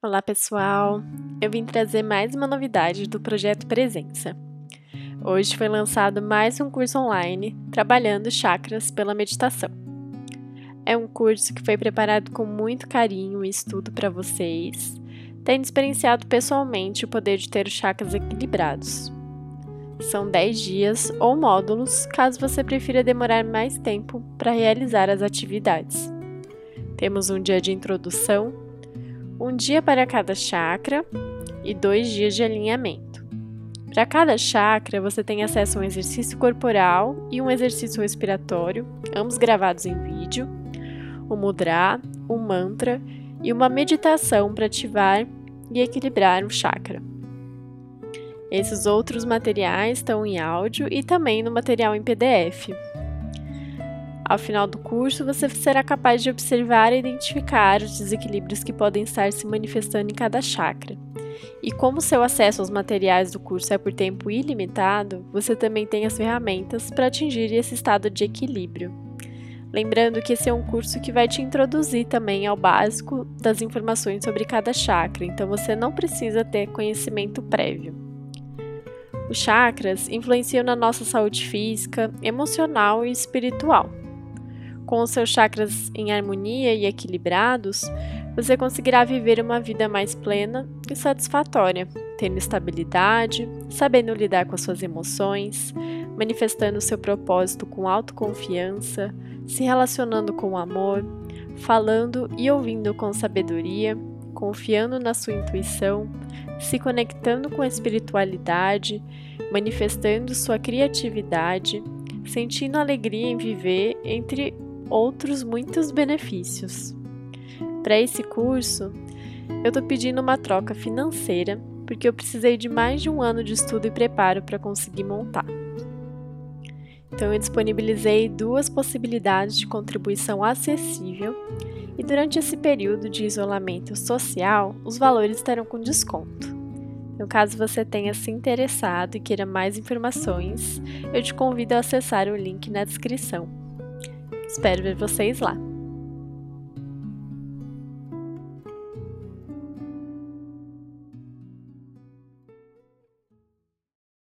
Olá pessoal, eu vim trazer mais uma novidade do projeto Presença. Hoje foi lançado mais um curso online trabalhando chakras pela meditação. É um curso que foi preparado com muito carinho e estudo para vocês, tendo experienciado pessoalmente o poder de ter os chakras equilibrados. São 10 dias ou módulos, caso você prefira demorar mais tempo para realizar as atividades. Temos um dia de introdução um dia para cada chakra e dois dias de alinhamento. Para cada chakra, você tem acesso a um exercício corporal e um exercício respiratório, ambos gravados em vídeo, o mudra, o mantra e uma meditação para ativar e equilibrar o chakra. Esses outros materiais estão em áudio e também no material em PDF. Ao final do curso, você será capaz de observar e identificar os desequilíbrios que podem estar se manifestando em cada chakra. E como seu acesso aos materiais do curso é por tempo ilimitado, você também tem as ferramentas para atingir esse estado de equilíbrio. Lembrando que esse é um curso que vai te introduzir também ao básico das informações sobre cada chakra, então você não precisa ter conhecimento prévio. Os chakras influenciam na nossa saúde física, emocional e espiritual. Com os seus chakras em harmonia e equilibrados, você conseguirá viver uma vida mais plena e satisfatória, tendo estabilidade, sabendo lidar com as suas emoções, manifestando seu propósito com autoconfiança, se relacionando com amor, falando e ouvindo com sabedoria, confiando na sua intuição, se conectando com a espiritualidade, manifestando sua criatividade, sentindo alegria em viver entre outros muitos benefícios. Para esse curso, eu estou pedindo uma troca financeira porque eu precisei de mais de um ano de estudo e preparo para conseguir montar. Então, eu disponibilizei duas possibilidades de contribuição acessível e durante esse período de isolamento social, os valores estarão com desconto. Então, caso você tenha se interessado e queira mais informações, eu te convido a acessar o link na descrição. Espero ver vocês lá!